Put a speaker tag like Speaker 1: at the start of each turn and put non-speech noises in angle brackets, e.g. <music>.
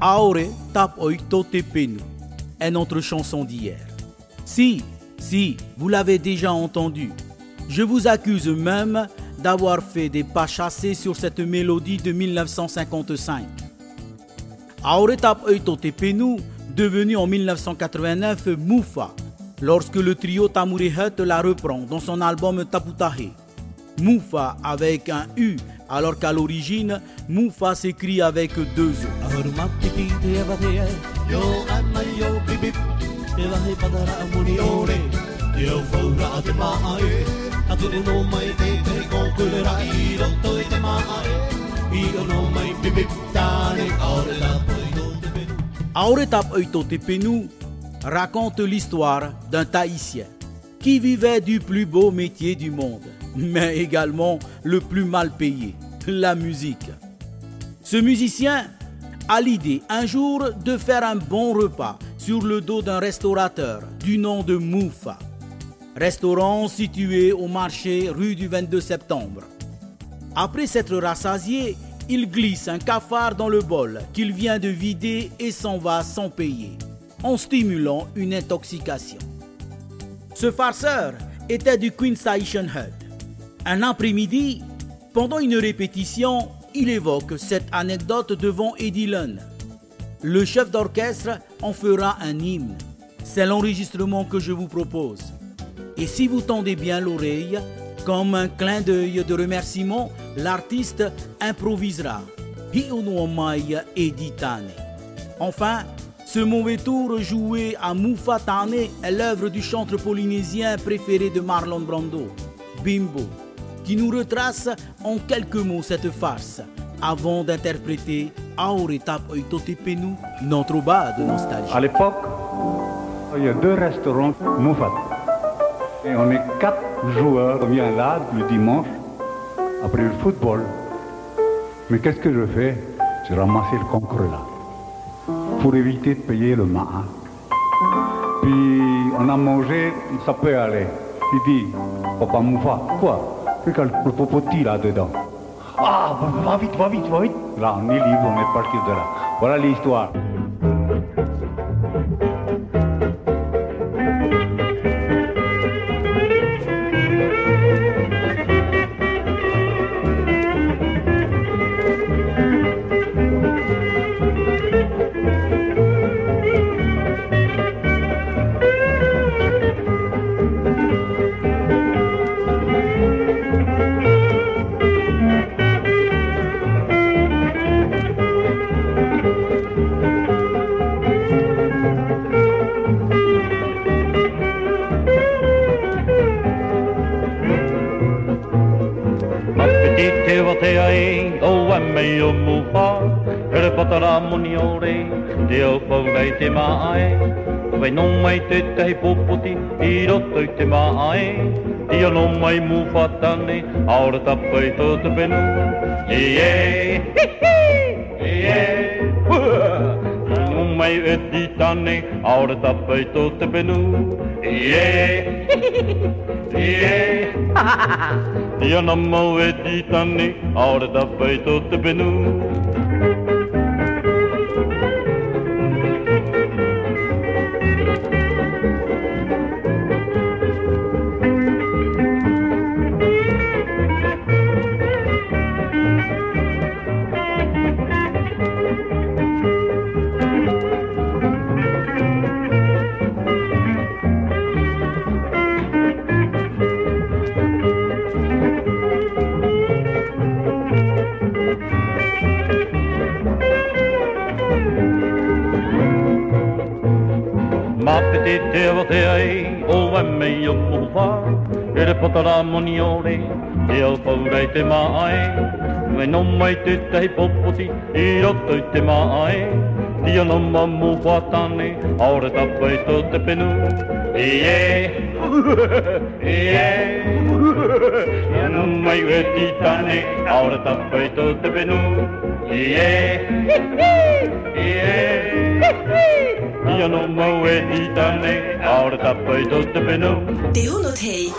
Speaker 1: Aore tap oito tepenu est notre chanson d'hier. Si, si, vous l'avez déjà entendu. Je vous accuse même d'avoir fait des pas chassés sur cette mélodie de 1955. Aore tap oito tepenu, devenu en 1989 Moufa, lorsque le trio Tamurihet la reprend dans son album Taputahe. Moufa avec un U, alors qu'à l'origine, Moufa s'écrit avec deux O. Oito Tepenu raconte l'histoire d'un Tahitien qui vivait du plus beau métier du monde, mais également le plus mal payé, la musique. Ce musicien a l'idée un jour de faire un bon repas sur le dos d'un restaurateur du nom de Moufa, restaurant situé au marché rue du 22 septembre. Après s'être rassasié, il glisse un cafard dans le bol qu'il vient de vider et s'en va sans payer, en stimulant une intoxication. Ce farceur était du Queen's Station Hut. Un après-midi, pendant une répétition, il évoque cette anecdote devant Eddie Lunn. Le chef d'orchestre en fera un hymne. C'est l'enregistrement que je vous propose. Et si vous tendez bien l'oreille, comme un clin d'œil de remerciement, l'artiste improvisera. Enfin, ce mauvais tour joué à Moufatane est l'œuvre du chanteur polynésien préféré de Marlon Brando, Bimbo, qui nous retrace en quelques mots cette farce avant d'interpréter Aoretap Oitotepenu, notre bas de nostalgie.
Speaker 2: À l'époque, il y a deux restaurants Moufat. Et on est quatre joueurs. On vient là le dimanche, après le football. Mais qu'est-ce que je fais? Je ramasse le concre là, pour éviter de payer le main. Puis on a mangé, ça peut aller. Il dit, Papa Moufa, quoi? A le popoti là-dedans. Ah, va vite, va vite, va vite. Là, on est libre, on est parti de là. Voilà l'histoire.
Speaker 3: T-T-O-T-A-E, O-M-A-O-M-U-A, Re-Pata-Ra-Mu-Ni-O-Re, Te-O-Pau-Lai-Te-Ma-A-E, Wai-No-Mai-Te-Te-He-Po-Puti, I-Ro-Tau-Te-Ma-A-E, Ti-O-No-Mai-Mu-Fa-Ta-Ne, Aura-Ta-Pai-To-Te-Penu, E-E, E-E, mai e titane, aura tapai to te penu. Yeah, yeah. Il y en a mauvais dit année, hors de ta feuille toute bénou. Ma pete te o te ai, o wa me yo E re patara moni ore, te au paurei te ma ai Me no mai te tei popoti, i roto te ma ai Ti ano ma mu wha tane, ta pai to te penu. I e, <laughs> i e, i ano mai we ti tane, ta pai to te penu. I e, <laughs> i e, i e yo no me voy a ir tan lejos, ahora está puesto
Speaker 4: de pelo. De uno, hey.